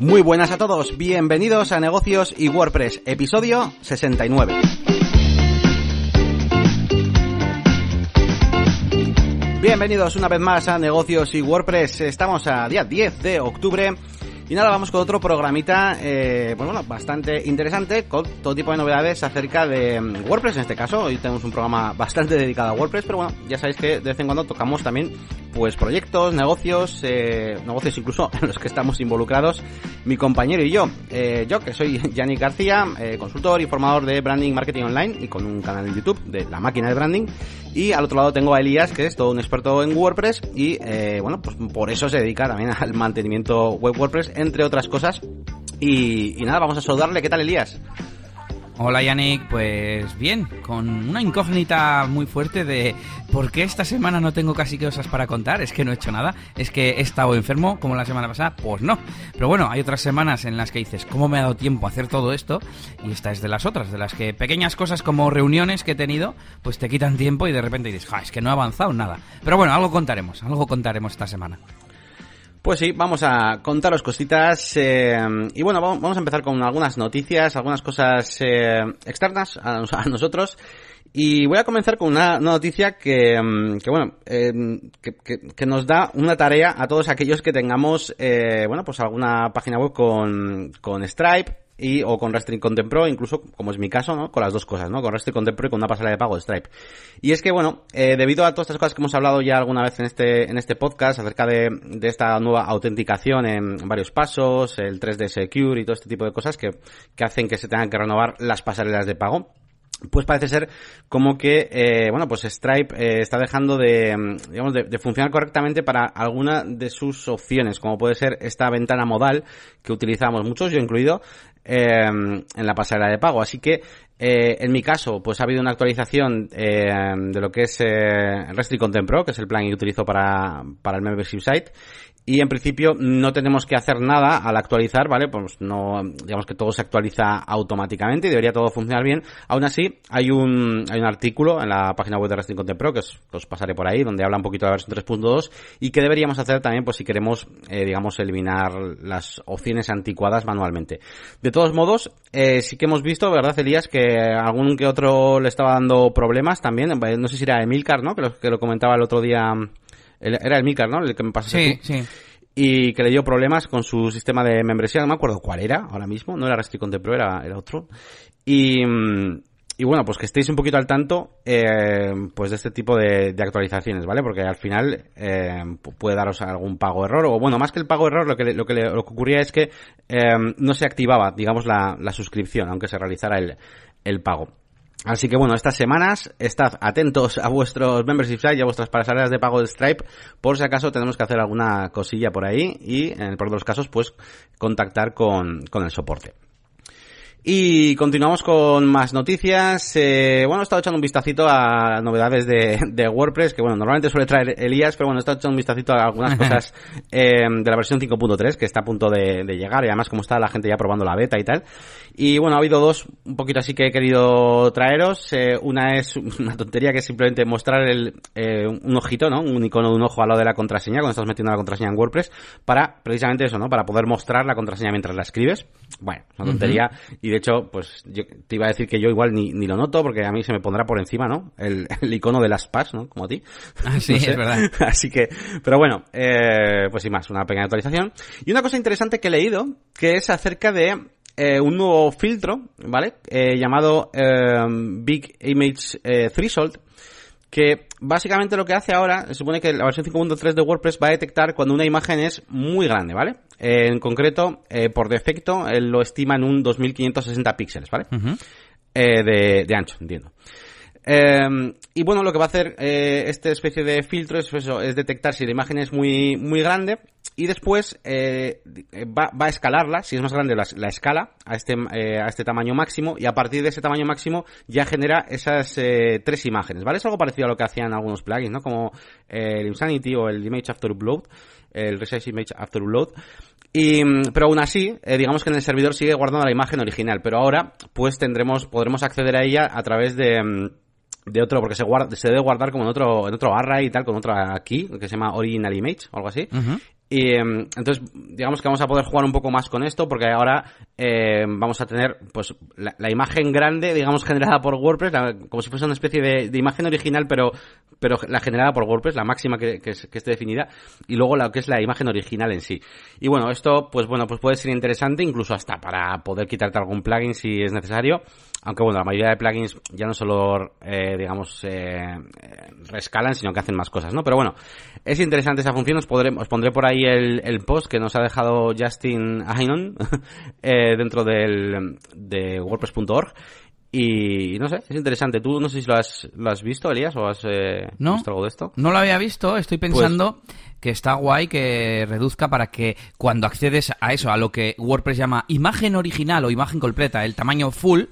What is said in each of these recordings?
Muy buenas a todos, bienvenidos a Negocios y WordPress, episodio 69. Bienvenidos una vez más a Negocios y WordPress, estamos a día 10 de octubre y nada, vamos con otro programita, eh, pues bueno, bastante interesante, con todo tipo de novedades acerca de mm, WordPress en este caso. Hoy tenemos un programa bastante dedicado a WordPress, pero bueno, ya sabéis que de vez en cuando tocamos también pues proyectos, negocios, eh, negocios incluso en los que estamos involucrados mi compañero y yo. Eh, yo que soy Yannick García, eh, consultor y formador de branding marketing online y con un canal en YouTube de la máquina de branding. Y al otro lado tengo a Elías, que es todo un experto en WordPress y eh, bueno, pues por eso se dedica también al mantenimiento web WordPress, entre otras cosas. Y, y nada, vamos a saludarle. ¿Qué tal, Elías? Hola Yannick, pues bien, con una incógnita muy fuerte de por qué esta semana no tengo casi cosas para contar, es que no he hecho nada, es que he estado enfermo como la semana pasada, pues no. Pero bueno, hay otras semanas en las que dices, ¿cómo me ha dado tiempo a hacer todo esto? Y esta es de las otras, de las que pequeñas cosas como reuniones que he tenido, pues te quitan tiempo y de repente dices, ja, es que no he avanzado nada. Pero bueno, algo contaremos, algo contaremos esta semana. Pues sí, vamos a contaros cositas eh, y bueno, vamos a empezar con algunas noticias, algunas cosas eh, externas a, nosotros y voy a comenzar con una, noticia que, que bueno, eh, que, que, nos da una tarea a todos aquellos que tengamos, bueno, pues alguna página web con, con Stripe, y o con Restring Content Pro, incluso como es mi caso, ¿no? Con las dos cosas, ¿no? Con Restring Content Pro y con una pasarela de pago de Stripe. Y es que, bueno, eh, debido a todas estas cosas que hemos hablado ya alguna vez en este, en este podcast acerca de, de esta nueva autenticación en varios pasos, el 3D Secure y todo este tipo de cosas que, que hacen que se tengan que renovar las pasarelas de pago, pues parece ser como que, eh, bueno, pues Stripe eh, está dejando de, digamos, de, de, funcionar correctamente para alguna de sus opciones, como puede ser esta ventana modal que utilizamos muchos, yo incluido, eh, en la pasarela de pago. Así que, eh, en mi caso, pues ha habido una actualización eh, de lo que es eh, Content Pro, que es el plan que utilizo para, para el membership site, y en principio no tenemos que hacer nada al actualizar, ¿vale? Pues no, digamos que todo se actualiza automáticamente y debería todo funcionar bien. Aún así, hay un, hay un artículo en la página web de Resting Content Pro que os, que os, pasaré por ahí, donde habla un poquito de la versión 3.2 y que deberíamos hacer también, pues si queremos, eh, digamos, eliminar las opciones anticuadas manualmente. De todos modos, eh, sí que hemos visto, ¿verdad, Elías, que algún que otro le estaba dando problemas también? No sé si era Emilcar, ¿no? Que lo, que lo comentaba el otro día era el Milcar, ¿no? El que me pasó. Sí, sí. Y que le dio problemas con su sistema de membresía, no me acuerdo cuál era ahora mismo, no era Restrict Content Pro, era, era otro. Y, y bueno, pues que estéis un poquito al tanto, eh, pues de este tipo de, de, actualizaciones, ¿vale? Porque al final, eh, puede daros algún pago error, o bueno, más que el pago error, lo que, lo que, lo que ocurría es que, eh, no se activaba, digamos, la, la suscripción, aunque se realizara el, el pago. Así que bueno, estas semanas estad atentos a vuestros membership y a vuestras pasarelas de pago de Stripe por si acaso tenemos que hacer alguna cosilla por ahí y en el peor los casos pues contactar con, con el soporte. Y continuamos con más noticias. Eh, bueno, he estado echando un vistacito a novedades de, de, WordPress, que bueno, normalmente suele traer Elías, pero bueno, he estado echando un vistacito a algunas cosas eh, de la versión 5.3, que está a punto de, de, llegar, y además como está la gente ya probando la beta y tal. Y bueno, ha habido dos, un poquito así que he querido traeros. Eh, una es una tontería que es simplemente mostrar el, eh, un ojito, ¿no? Un icono de un ojo al lado de la contraseña, cuando estás metiendo la contraseña en WordPress, para precisamente eso, ¿no? Para poder mostrar la contraseña mientras la escribes. Bueno, una tontería. Uh -huh. Y de hecho, pues yo te iba a decir que yo igual ni, ni lo noto porque a mí se me pondrá por encima, ¿no? El, el icono de las PAS, ¿no? Como a ti. Ah, sí, no sé. es verdad. Así que, pero bueno, eh, pues sin más, una pequeña actualización. Y una cosa interesante que he leído, que es acerca de eh, un nuevo filtro, ¿vale? Eh, llamado Big Image Threshold, que básicamente lo que hace ahora, se supone que la versión 5.3 de WordPress va a detectar cuando una imagen es muy grande, ¿vale? Eh, en concreto, eh, por defecto, lo estima en un 2560 píxeles, ¿vale? Uh -huh. eh, de, de, ancho, entiendo. y bueno, lo que va a hacer esta especie de filtro es eso, es detectar si la imagen es muy, muy grande y después eh, va, va, a escalarla, si es más grande la, la escala a este, eh, a este tamaño máximo y a partir de ese tamaño máximo ya genera esas eh, tres imágenes, ¿vale? Es algo parecido a lo que hacían algunos plugins, ¿no? Como el Insanity o el Image After Upload, el Resize Image After Upload. Y, pero aún así, digamos que en el servidor sigue guardando la imagen original, pero ahora pues tendremos, podremos acceder a ella a través de de otro, porque se guarda, se debe guardar como en otro, en otro array y tal, con otra key, que se llama original image o algo así. Y em, entonces, digamos que vamos a poder jugar un poco más con esto, porque ahora eh, vamos a tener pues la, imagen grande, digamos, generada por WordPress, como si fuese una especie de, imagen original, pero, pero la generada por WordPress, la máxima que, que, esté definida, y luego la que es la imagen original en sí. Y bueno, esto, pues bueno, pues puede ser interesante, incluso hasta para poder quitarte algún plugin si es necesario. Aunque bueno, la mayoría de plugins ya no solo, eh, digamos, eh, rescalan, sino que hacen más cosas, ¿no? Pero bueno, es interesante esa función. Os, podré, os pondré por ahí el, el post que nos ha dejado Justin Ainon eh, dentro del, de WordPress.org. Y no sé, es interesante. Tú no sé si lo has, lo has visto, Elías, o has eh, visto algo de esto. No lo había visto, estoy pues pensando que está guay que reduzca para que cuando accedes a eso, a lo que WordPress llama imagen original o imagen completa, el tamaño full,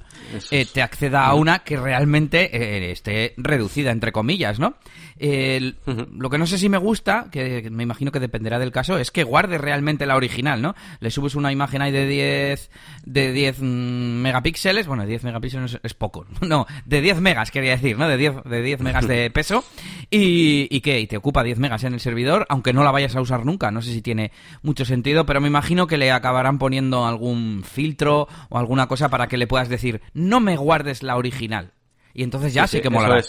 eh, te acceda a una que realmente eh, esté reducida, entre comillas, ¿no? Lo que no sé si me gusta, que me imagino que dependerá del caso, es que guarde realmente la original, ¿no? Le subes una imagen ahí de 10, de 10 mm, megapíxeles, bueno, 10 megapíxeles es poco, no, de 10 megas quería decir, ¿no? De 10, de 10 megas de peso, y, y ¿qué? Y te ocupa 10 megas en el servidor, aunque aunque no la vayas a usar nunca. No sé si tiene mucho sentido, pero me imagino que le acabarán poniendo algún filtro o alguna cosa para que le puedas decir, no me guardes la original. Y entonces ya sí, que mola.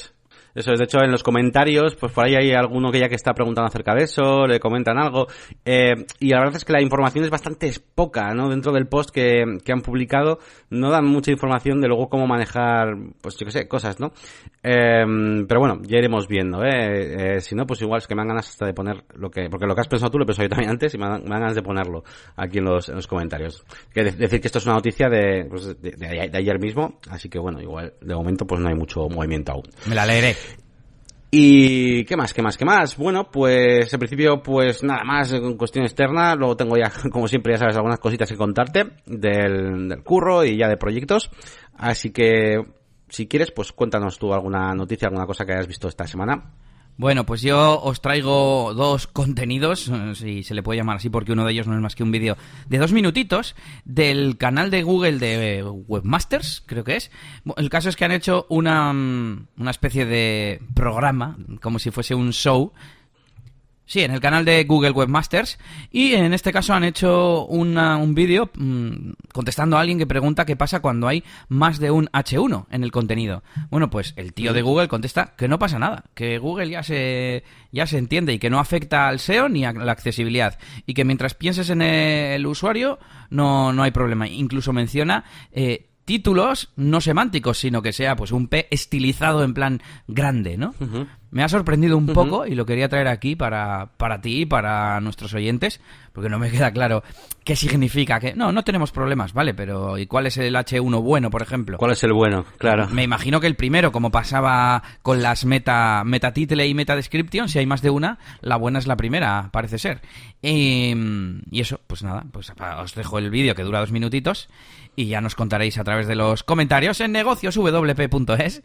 Eso es, de hecho, en los comentarios, pues por ahí hay alguno que ya que está preguntando acerca de eso, le comentan algo. Eh, y la verdad es que la información es bastante poca, ¿no? Dentro del post que, que han publicado, no dan mucha información de luego cómo manejar, pues yo qué sé, cosas, ¿no? Eh, pero bueno, ya iremos viendo, ¿eh? ¿eh? Si no, pues igual es que me dan ganas hasta de poner lo que, porque lo que has pensado tú lo he pensado yo también antes y me dan, ganas de ponerlo aquí en los, en los comentarios. Que decir que esto es una noticia de, pues de, de ayer mismo, así que bueno, igual de momento pues no hay mucho movimiento aún. Me la leeré. Y qué más, qué más, qué más. Bueno, pues en principio, pues nada más en cuestión externa. Luego tengo ya, como siempre, ya sabes, algunas cositas que contarte del, del curro y ya de proyectos. Así que, si quieres, pues cuéntanos tú alguna noticia, alguna cosa que hayas visto esta semana. Bueno, pues yo os traigo dos contenidos, eh, si se le puede llamar así, porque uno de ellos no es más que un vídeo de dos minutitos del canal de Google de Webmasters, creo que es. El caso es que han hecho una, mm, una especie de programa, como si fuese un show, Sí, en el canal de Google Webmasters. Y en este caso han hecho un vídeo mm, contestando a alguien que pregunta qué pasa cuando hay más de un H1 en el contenido. Bueno, pues el tío de Google contesta que no pasa nada, que Google ya se, ya se entiende y que no afecta al SEO ni a la accesibilidad. Y que mientras pienses en el usuario no, no hay problema. Incluso menciona... Eh, títulos no semánticos, sino que sea pues un P estilizado en plan grande, ¿no? Me ha sorprendido un poco y lo quería traer aquí para, para ti y para nuestros oyentes, porque no me queda claro qué significa que... No, no tenemos problemas, ¿vale? Pero ¿y cuál es el H1 bueno, por ejemplo? ¿Cuál es el bueno? Claro. Me imagino que el primero, como pasaba con las meta, meta title y meta description, si hay más de una, la buena es la primera, parece ser. Y, y eso, pues nada, pues os dejo el vídeo que dura dos minutitos y ya nos contaréis a través de los comentarios en negocioswp.es.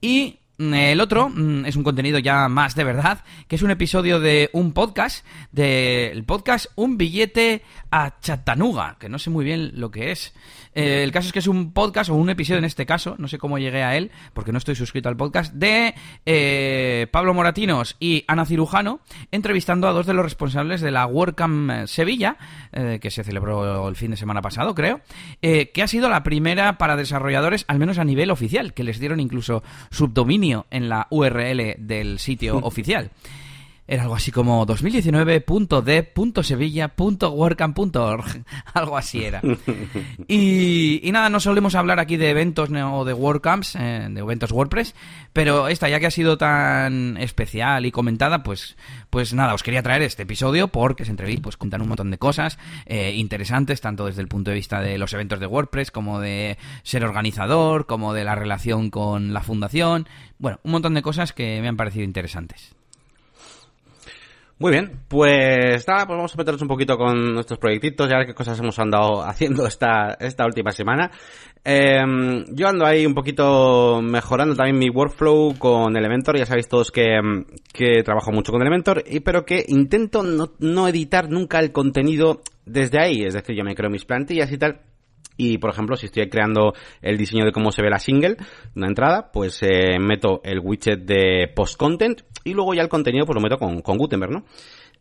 Y el otro mm, es un contenido ya más de verdad, que es un episodio de un podcast, del podcast Un billete a Chattanooga, que no sé muy bien lo que es. Eh, el caso es que es un podcast, o un episodio en este caso, no sé cómo llegué a él, porque no estoy suscrito al podcast, de eh, Pablo Moratinos y Ana Cirujano, entrevistando a dos de los responsables de la WordCamp Sevilla, eh, que se celebró el fin de semana pasado, creo, que ha sido la primera para desarrolladores, al menos a nivel oficial, que les dieron incluso subdominio en la URL del sitio oficial. Era algo así como 2019.d.sevilla.wordcamp.org. algo así era. Y, y, nada, no solemos hablar aquí de eventos o de WordCamps, eh, de eventos WordPress, pero esta ya que ha sido tan especial y comentada, pues, pues nada, os quería traer este episodio porque se entrevista, pues cuentan un montón de cosas eh, interesantes, tanto desde el punto de vista de los eventos de WordPress, como de ser organizador, como de la relación con la fundación. Bueno, un montón de cosas que me han parecido interesantes. Muy bien, pues nada, pues vamos a meternos un poquito con nuestros proyectitos y a ver qué cosas hemos andado haciendo esta, esta última semana. Em, yo ando ahí un poquito mejorando también mi workflow con Elementor, ya sabéis todos que, que trabajo mucho con Elementor, y, pero que intento no, no editar nunca el contenido desde ahí, es decir, yo me creo mis plantillas y tal, y, por ejemplo, si estoy creando el diseño de cómo se ve la single, una entrada, pues eh, meto el widget de post content y luego ya el contenido pues lo meto con, con Gutenberg, ¿no?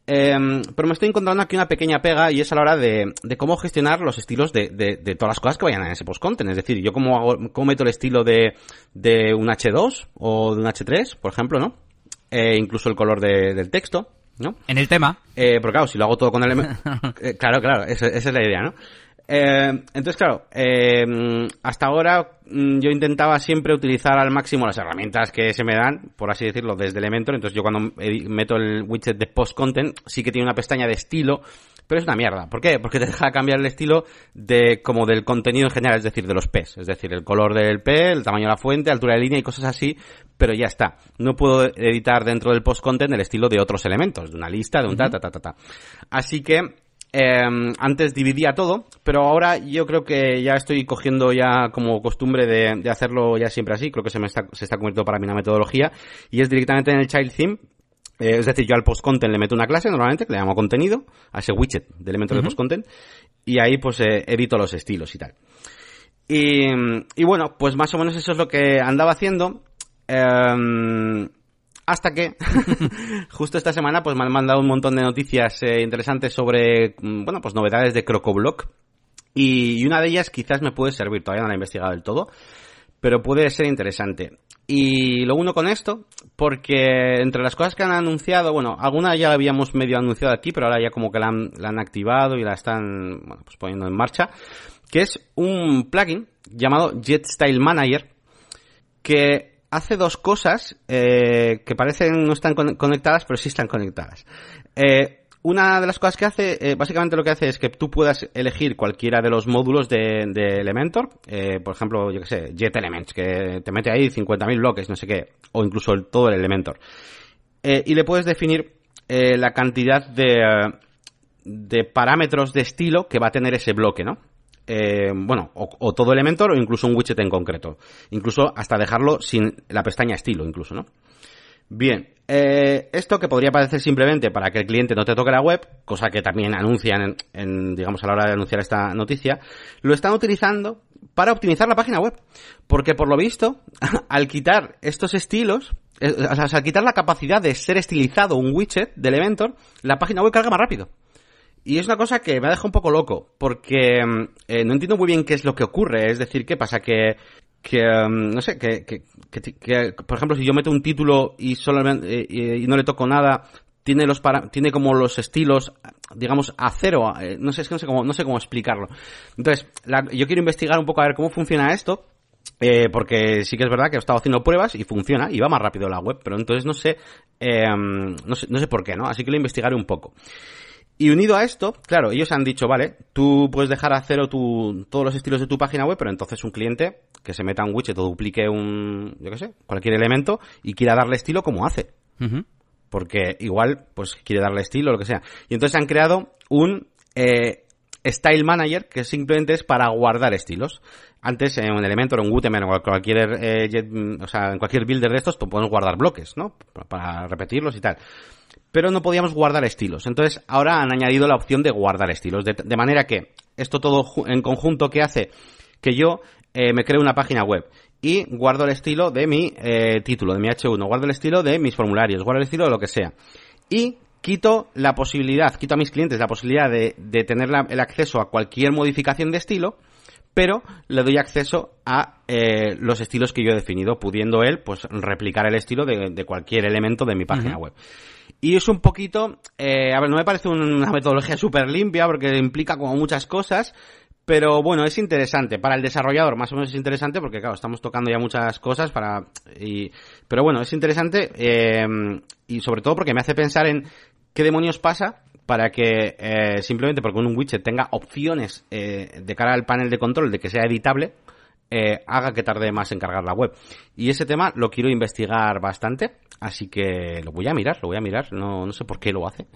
Em, pero me estoy encontrando aquí una pequeña pega y es a la hora de, de cómo gestionar los estilos de, de, de, todas las cosas que vayan en ese post-content. Es decir, yo cómo, hago, cómo meto el estilo de, de un H2 o de un H3, por ejemplo, ¿no? Eh, incluso el color de, del texto, ¿no? En el tema. Eh, porque claro, si lo hago todo con el... eh, claro, claro, esa, esa, es la idea, ¿no? Eh, entonces, claro, eh, hasta ahora mm, yo intentaba siempre utilizar al máximo las herramientas que se me dan, por así decirlo, desde Elementor. Entonces yo cuando meto el widget de post content, sí que tiene una pestaña de estilo, pero es una mierda. ¿Por qué? Porque te deja cambiar el estilo de como del contenido en general, es decir, de los P's. Es decir, el color del P, el tamaño de la fuente, altura de línea y cosas así, pero ya está. No puedo editar dentro del post content el estilo de otros elementos, de una lista, de un ta, ta, ta, ta, ta. Así que eh, antes dividía todo, pero ahora yo creo que ya estoy cogiendo ya como costumbre de, de, hacerlo ya siempre así, creo que se me está, se está convirtiendo para mí una metodología, y es directamente en el child theme, eh, es decir, yo al post content le meto una clase normalmente, que le llamo contenido, a ese widget de elementos uh -huh. de post content, y ahí pues eh, edito los estilos y tal. Y, y, bueno, pues más o menos eso es lo que andaba haciendo. Eh, hasta que justo esta semana pues me han mandado un montón de noticias eh, interesantes sobre bueno pues novedades de Crocoblock y, y, una de ellas quizás me puede servir todavía no la he investigado del todo pero puede ser interesante. Y lo uno con esto porque entre las cosas que han anunciado bueno alguna ya la habíamos medio anunciado aquí pero ahora ya como que la han, activado y la están pues poniendo en marcha que es un plugin llamado Jet Style Manager que hace dos cosas eh, que parecen no están con conectadas, pero sí están conectadas. Eh, una de las cosas que hace, eh, básicamente lo que hace es que tú puedas elegir cualquiera de los módulos de, Elementor, por ejemplo, yo que sé, Jet Elements, que te mete ahí 50.000 bloques, no sé qué, o incluso todo el Elementor. Y le puedes definir la cantidad de, de parámetros de estilo que va a tener ese bloque, ¿no? Eh, bueno, o, o, todo Elementor o incluso un widget en concreto. Incluso hasta dejarlo sin la pestaña estilo, incluso, ¿no? Bien, eh, esto que podría parecer simplemente para que el cliente no te toque la web, cosa que también anuncian en, digamos, a la hora de anunciar esta noticia, lo están utilizando para optimizar la página web. Porque por lo visto, al quitar estos estilos, eh, o sea, al quitar la capacidad de ser estilizado un widget de Elementor, la página web carga más rápido. Y es una cosa que me ha dejado un poco loco, porque eh, no entiendo muy bien qué es lo que ocurre. Es decir, ¿qué pasa? Que, que um, no sé, que, que, que, por ejemplo, si yo meto un título y, solamente, eh, y no le toco nada, tiene los para, tiene como los estilos, digamos, a cero. Eh, no sé, es que no sé cómo, no sé cómo explicarlo. Entonces, la, yo quiero investigar un poco a ver cómo funciona esto. Eh, porque sí que es verdad que he estado haciendo pruebas y funciona y va más rápido la web, pero entonces no sé, eh, no sé, no sé por qué, ¿no? Así que lo investigaré un poco. Y unido a esto, claro, ellos han dicho, vale, tú puedes dejar a cero tu, todos los estilos de tu página web, pero entonces un cliente que se meta un widget o duplique un, yo qué sé, cualquier elemento y quiera darle estilo como hace. Uh -huh. Porque igual, pues quiere darle estilo o lo que sea. Y entonces han creado un eh, Style Manager que simplemente es para guardar estilos. Antes en un Elementor, en Gutenberg o cualquier, eh, jet, o sea, en cualquier builder de estos, pues podemos guardar bloques, ¿no? Para repetirlos y tal pero no podíamos guardar estilos. Entonces ahora han añadido la opción de guardar estilos, de, de manera que esto todo en conjunto que hace que yo eh, me cree una página web y guardo el estilo de mi eh, título, de mi H1, guardo el estilo de mis formularios, guardo el estilo de lo que sea. Y quito la posibilidad, quito a mis clientes la posibilidad de, de tener la, el acceso a cualquier modificación de estilo, pero le doy acceso a eh, los estilos que yo he definido, pudiendo él pues replicar el estilo de, de cualquier elemento de mi página uh -huh. web. Y es un poquito, eh, a ver, no me parece una metodología súper limpia porque implica como muchas cosas, pero bueno, es interesante. Para el desarrollador más o menos es interesante porque claro, estamos tocando ya muchas cosas para... Y, pero bueno, es interesante eh, y sobre todo porque me hace pensar en qué demonios pasa para que eh, simplemente porque un widget tenga opciones eh, de cara al panel de control de que sea editable, eh, haga que tarde más en cargar la web. Y ese tema lo quiero investigar bastante, así que lo voy a mirar, lo voy a mirar, no, no sé por qué lo hace.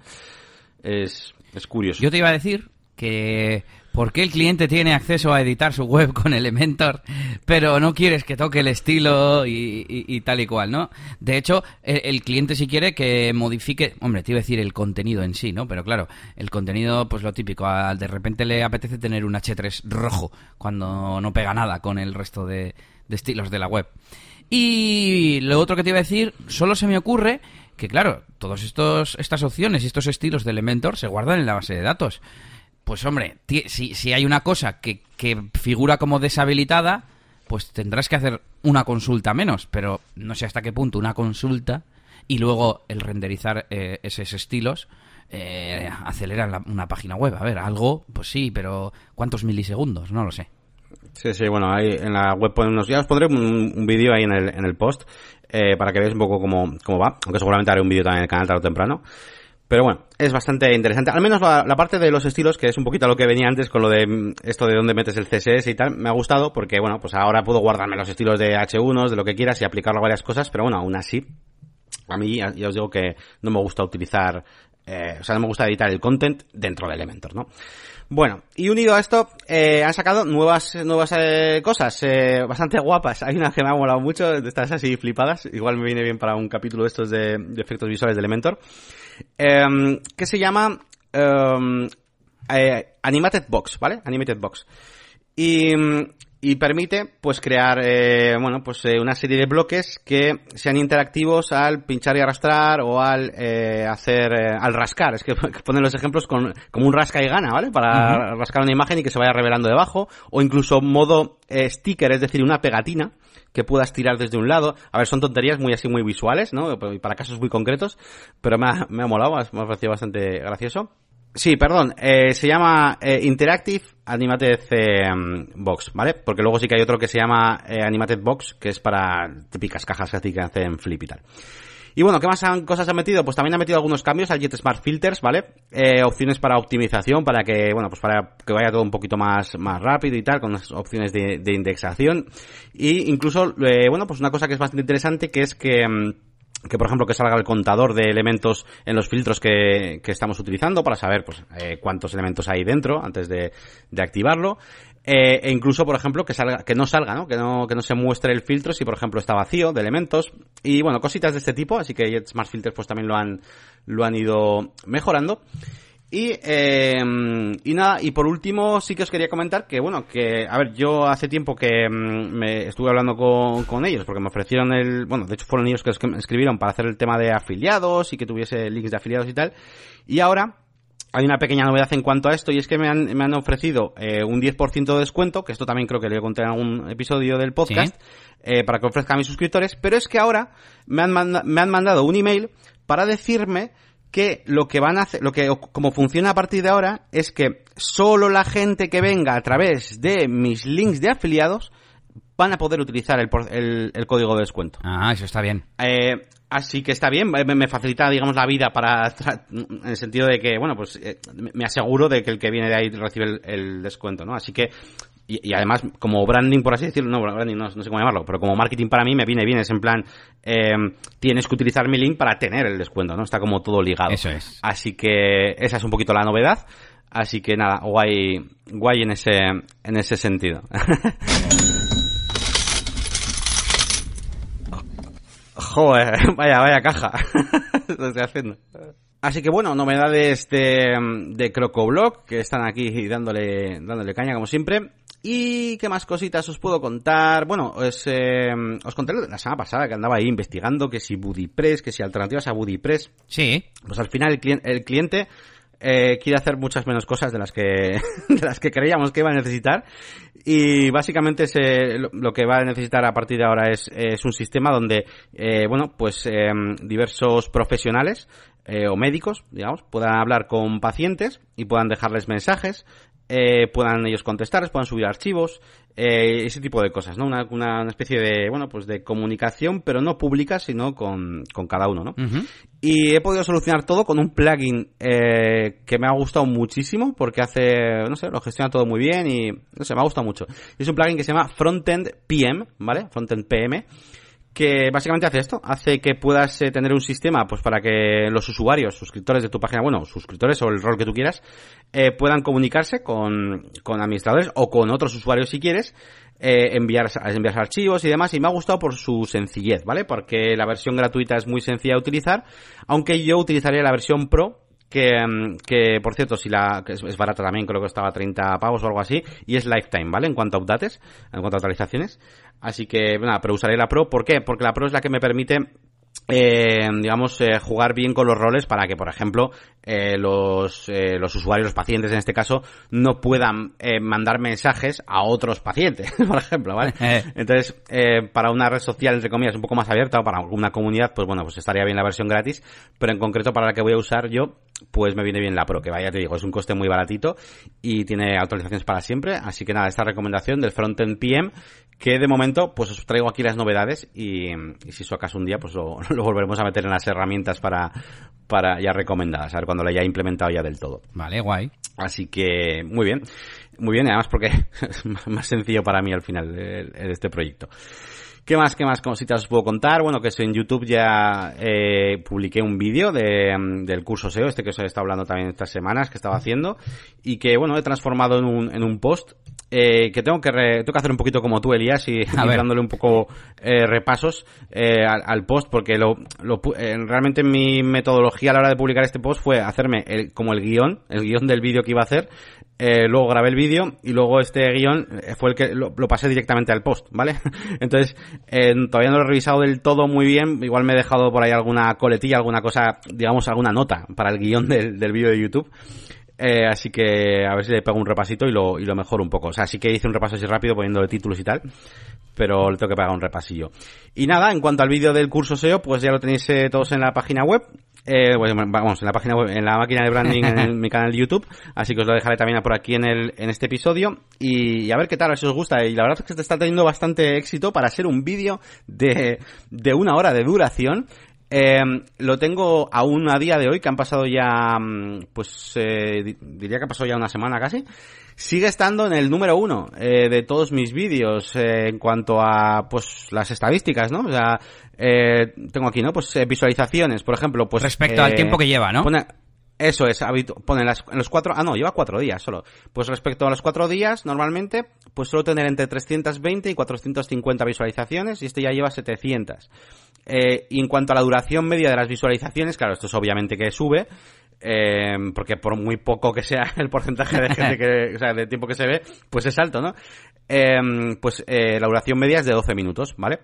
Es, es curioso. Yo te iba a decir que ¿Por qué el cliente tiene acceso a editar su web con Elementor, pero no quieres que toque el estilo y, y, tal y cual, ¿no? De hecho, el, cliente si quiere que modifique, hombre, te iba a decir el contenido en sí, ¿no? Pero claro, el contenido, pues lo típico, al de repente le apetece tener un H3 rojo cuando no pega nada con el resto de, de estilos de la web. Y lo otro que te iba a decir, solo se me ocurre que claro, todas estas opciones y estos estilos de Elementor se guardan en la base de datos. Pues hombre, si, si hay una cosa que, que figura como deshabilitada, pues tendrás que hacer una consulta menos, pero no sé hasta qué punto una consulta y luego el renderizar eh, esos estilos eh, aceleran una página web. A ver, algo, pues sí, pero ¿cuántos milisegundos? No lo sé. Sí, sí, bueno, ahí en la web ponemos, ya os pondré un, vídeo ahí en el, en el post eh, para que veáis un poco cómo, cómo va, aunque seguramente haré un vídeo también en el canal tarde o temprano. Pero bueno, es bastante interesante. Al menos la, parte de los estilos, que es un poquito lo que venía antes con lo de mm, esto de dónde metes el CSS y tal, me ha gustado porque, bueno, pues ahora puedo guardarme los estilos de H1, de lo que quieras y aplicarlo a varias cosas, pero bueno, aún así, a mí ya, os digo que no me gusta utilizar, eh, o sea, no me gusta editar el content dentro de Elementor, ¿no? Bueno, y unido a esto, eh, han sacado nuevas, nuevas eh, cosas, eh, bastante guapas. Hay una que me ha molado mucho, de estas así flipadas. Igual me viene bien para un capítulo de estos de, de efectos visuales de Elementor. Eh, que se llama em, eh, Animated Box, ¿vale? Animated Box. Y, y permite pues crear eh, bueno pues eh, una serie de bloques que sean interactivos al pinchar y arrastrar o al eh, hacer eh, al rascar es que ponen los ejemplos con como un rasca y gana vale para rascar una imagen y que se vaya revelando debajo o incluso modo sticker es decir una pegatina que puedas tirar desde un lado. A ver, son tonterías muy así, muy visuales, ¿no? Para casos muy concretos, pero me ha, me ha molado, me ha parecido bastante gracioso. Sí, perdón, eh, se llama eh, Interactive Animated eh, Box, ¿vale? Porque luego sí que hay otro que se llama Animated Box, que es para típicas cajas que hacen flip y tal. Y bueno, ¿qué más han, cosas han metido? Pues también han metido algunos cambios al Jet Smart Filters, ¿vale? Opciones para optimización, para que, bueno, pues para que vaya todo un poquito más, más rápido y tal, con unas opciones de, de indexación. Y incluso, bueno, pues una cosa que es bastante interesante, que es que, mm, que por ejemplo que salga el contador de elementos en los filtros que, que estamos utilizando para saber pues eh, cuántos elementos hay dentro antes de, de activarlo eh, e incluso, por ejemplo, que salga, que no salga, ¿no? Que no, que no se muestre el filtro si, por ejemplo, está vacío de elementos. Y bueno, cositas de este tipo, así que Smart Filters pues también lo han, lo han ido mejorando. Y, eh, y nada, y por último sí que os quería comentar que, bueno, que, a ver, yo hace tiempo que mm, me estuve hablando con, con ellos porque me ofrecieron el, bueno, de hecho fueron ellos que escribieron para hacer el tema de afiliados y que tuviese links de afiliados y tal. Y ahora, hay una pequeña novedad en cuanto a esto y es que me han, me han ofrecido eh, un 10% de descuento, que esto también creo que le conté en algún episodio del podcast, eh, para que ofrezca a mis suscriptores, pero es que ahora me han, me han mandado un email para decirme que lo que van a hacer, lo que, como funciona a partir de ahora, es que solo la gente que venga a través de mis links de afiliados van a poder utilizar el, el, el código de descuento. Ah, eso está bien. Eh, Así que está bien, me facilita, digamos, la vida para, en el sentido de que, bueno, pues eh, me aseguro de que el que viene de ahí recibe el, descuento, ¿no? Así que, y, además, como branding, por así decirlo, no, branding, no, sé cómo llamarlo, pero como marketing para mí me viene bien, es en plan, eh, tienes que utilizar mi link para tener el descuento, ¿no? Está como todo ligado. Eso es. Así que esa es un poquito la novedad. Así que nada, guay, guay en ese, en ese sentido. Joder, vaya, vaya caja. Lo estoy haciendo. Así que bueno, novedades de, de CrocoBlock, que están aquí dándole, dándole caña como siempre. ¿Y qué más cositas os puedo contar? Bueno, pues, eh, os conté la semana pasada que andaba ahí investigando que si BuddyPress, que si alternativas a BuddyPress. Sí. Pues al final el, el cliente eh, quiere hacer muchas menos cosas de las que de las que creíamos que iba a necesitar y básicamente se, lo, que va a necesitar a partir de ahora es, es un sistema donde eh, bueno pues eh, diversos profesionales eh, o médicos digamos puedan hablar con pacientes y puedan dejarles mensajes eh, puedan ellos contestar, puedan subir archivos, eh, ese tipo de cosas, ¿no? Una, una, especie de, bueno, pues de comunicación, pero no pública, sino con, con cada uno, ¿no? Y he podido solucionar todo con un plugin eh, que me ha gustado muchísimo, porque hace, no sé, lo gestiona todo muy bien y, no sé, me ha gustado mucho. Es un plugin que se llama Frontend PM, ¿vale? Frontend PM que básicamente hace esto, hace que puedas eh, tener un sistema pues para que los usuarios, suscriptores de tu página, bueno, suscriptores o el rol que tú quieras, eh, puedan comunicarse con, con administradores o con otros usuarios si quieres, eh, enviar, enviar archivos y demás, y me ha gustado por su sencillez, ¿vale? Porque la versión gratuita es muy sencilla de utilizar, aunque yo utilizaría la versión Pro, que, mm, que por cierto, si la que es, barata también, creo que estaba 30 pavos o algo así, y es lifetime, ¿vale? En cuanto a updates, en cuanto a actualizaciones. Así que, nada, pero usaré la Pro. ¿Por qué? Porque la Pro es la que me permite eh, digamos, eh, jugar bien con los roles para que, por ejemplo, eh, los, eh, los usuarios, los pacientes en este caso, no puedan eh, mandar mensajes a otros pacientes, por ejemplo, ¿vale? Entonces, eh, para una red social, entre comillas, un poco más abierta o para una comunidad, pues bueno, pues estaría bien la versión gratis, pero en concreto para la que voy a usar yo, pues me viene bien la Pro, que vaya, te digo, es un coste muy baratito y tiene actualizaciones para siempre, así que nada, esta recomendación del Frontend PM, que de momento, pues os traigo aquí las novedades y, y si eso acaso un día, pues lo, lo, volveremos a meter en las herramientas para, para ya recomendadas, a ver cuando la haya implementado ya del todo. Vale, guay. Así que, muy bien. Muy bien, además porque es más sencillo para mí al final de, de este proyecto. ¿Qué más, qué más cositas os puedo contar? Bueno, que en YouTube ya eh, publiqué un vídeo de, del curso SEO, este que os he estado hablando también estas semanas, que estaba haciendo, y que, bueno, he transformado en un, en un post eh, que tengo que re, tengo que hacer un poquito como tú, Elías, y, y dándole un poco eh, repasos eh, al, al, post, porque lo, lo eh, realmente mi metodología a la hora de publicar este post fue hacerme el, como el guion, el guion del vídeo que iba a hacer, eh, luego grabé el vídeo y luego este guion fue el que lo, pasé directamente al post, ¿vale? Entonces, eh, todavía no lo he revisado del todo muy bien, igual me he dejado por ahí alguna coletilla, alguna cosa, digamos, alguna nota para el guion del, del vídeo de YouTube. Eh, así que a ver si le pego un repasito y lo, y lo mejoro un poco. O sea, sí que hice un repaso así rápido poniéndole títulos y tal, pero le tengo que pegar un repasillo. Y nada, en cuanto al vídeo del curso SEO, pues ya lo tenéis eh, todos en la página web. Eh, pues, vamos, en la página web, en la máquina de branding en mi canal de YouTube, así que os lo dejaré también por aquí en el, en este episodio, y, y, a ver qué tal, a ver si os gusta, y la verdad es que te está teniendo bastante éxito para ser un vídeo de, de una hora de duración, eh, lo tengo aún a día de hoy, que han pasado ya, pues eh, diría que ha pasado ya una semana casi. Sigue estando en el número uno eh, de todos mis vídeos eh, en cuanto a pues las estadísticas, ¿no? O sea, eh, tengo aquí, ¿no? Pues visualizaciones, por ejemplo, pues respecto al tiempo que lleva, ¿no? Pone, eso es, pone las, en los cuatro, ah no, lleva cuatro días solo. Pues respecto a los cuatro días, normalmente, pues suelo tener entre 320 y 450 visualizaciones y este ya lleva 700. Eh, y en cuanto a la duración media de las visualizaciones, claro, esto es obviamente que sube, eh, porque por muy poco que sea el porcentaje de gente que, o sea, de tiempo que se ve, pues es alto, ¿no? Eh, pues eh, la duración media es de 12 minutos, ¿vale?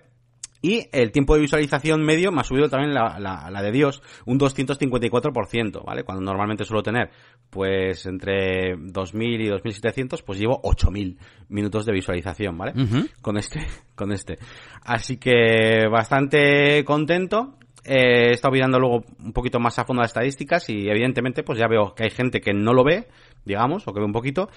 Y el tiempo de visualización medio me ha subido también la, la, la de Dios, un 254%, ¿vale? Cuando normalmente suelo tener, pues, entre 2000 y 2700, pues llevo 8000 minutos de visualización, ¿vale? Uh -huh. Con este, con este. Así que bastante contento. Eh, he estado mirando luego un poquito más a fondo las estadísticas y evidentemente pues ya veo que hay gente que no lo ve, digamos, o que ve un poquito,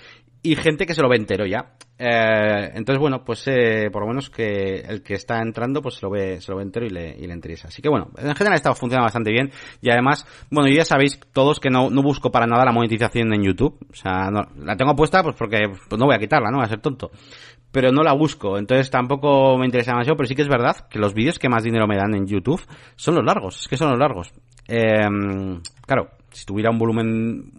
y gente que se lo ve entero ya. Eh, entonces, bueno, pues eh, por lo menos que el que está entrando, pues se lo ve, se lo ve entero y le, y le interesa. Así que bueno, en general está funcionando bastante bien. Y además, bueno, ya sabéis todos que no, no busco para nada la monetización en YouTube. O sea, no, la tengo puesta pues porque pues no voy a quitarla, ¿no? Voy a ser tonto. Pero no la busco, entonces tampoco me interesa demasiado, pero sí que es verdad que los vídeos que más dinero me dan en YouTube son los largos, es que son los largos. Eh, claro, si tuviera un volumen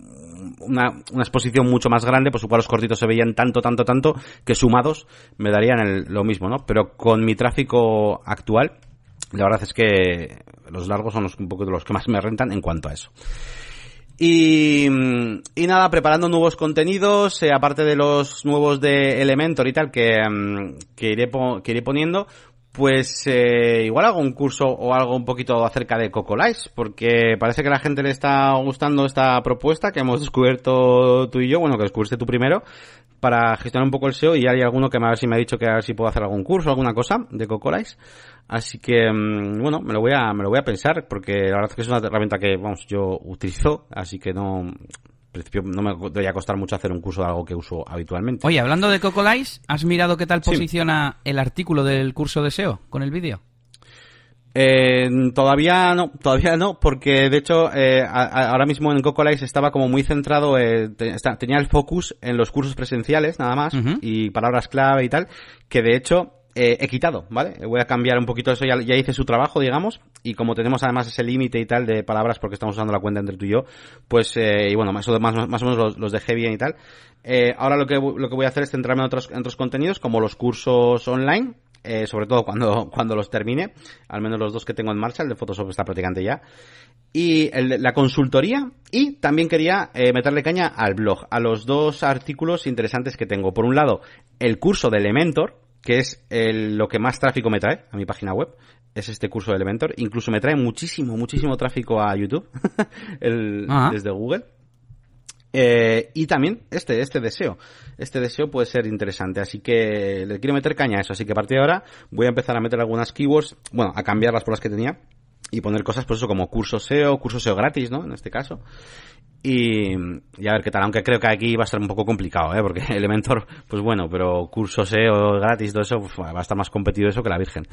una, una, exposición mucho más grande, pues igual los cortitos se veían tanto, tanto, tanto, que sumados me darían el, lo mismo, ¿no? Pero con mi tráfico actual, la verdad es que los largos son los, un poco de los que más me rentan en cuanto a eso. Y, y nada, preparando nuevos contenidos, eh, aparte de los nuevos de Elementor y tal que, que, iré, que iré poniendo, pues eh, igual hago un curso o algo un poquito acerca de Cocolice, porque parece que a la gente le está gustando esta propuesta que hemos descubierto tú y yo, bueno, que descubriste tú primero, para gestionar un poco el SEO y hay alguno que me, a ver si ha dicho que a ver si puedo hacer algún curso, alguna cosa de Cocolice. Así que, bueno, me lo voy a, me lo voy a pensar, porque la verdad es que es una herramienta que, vamos, yo utilizo, así que no, principio no me debería costar mucho hacer un curso de algo que uso habitualmente. Oye, hablando de Cocolice, ¿has mirado qué tal posiciona el artículo del curso de SEO con el vídeo? Eh, todavía no, todavía no, porque de hecho eh, a, ahora mismo en Cocolice estaba como muy centrado, eh, tenía el focus en los cursos presenciales nada más uh -huh. y palabras clave y tal, que de hecho eh, he quitado, ¿vale? Voy a cambiar un poquito eso, ya, ya hice su trabajo, digamos, y como tenemos además ese límite y tal de palabras porque estamos usando la cuenta entre tú y yo, pues, eh, y bueno, más, más, más o menos los, los, dejé bien y tal. Eh, ahora lo que, lo que voy a hacer es centrarme en otros, en otros contenidos, como los cursos online, sobre todo cuando, cuando los termine, al menos los dos que tengo en marcha, el de Photoshop está prácticamente ya, y la consultoría, y también quería meterle caña al blog, a los dos artículos interesantes que tengo. Por un lado, el curso de Elementor, que es el, lo que más tráfico me trae a mi página web. es este curso de Elementor. Incluso me trae muchísimo, muchísimo tráfico a YouTube el, desde Google. Eh, y también este, este deseo. Este deseo puede ser interesante. Así que le quiero meter caña a eso. Así que a partir de ahora voy a empezar a meter algunas keywords, bueno, a cambiarlas por las que tenía. Y poner cosas, pues eso, como curso SEO, curso SEO gratis, ¿no? En este caso. Y, y a ver qué tal, aunque creo que aquí va a ser un poco complicado, ¿eh? Porque Elementor, pues bueno, pero curso SEO gratis, todo eso, va a estar más competido eso que la Virgen.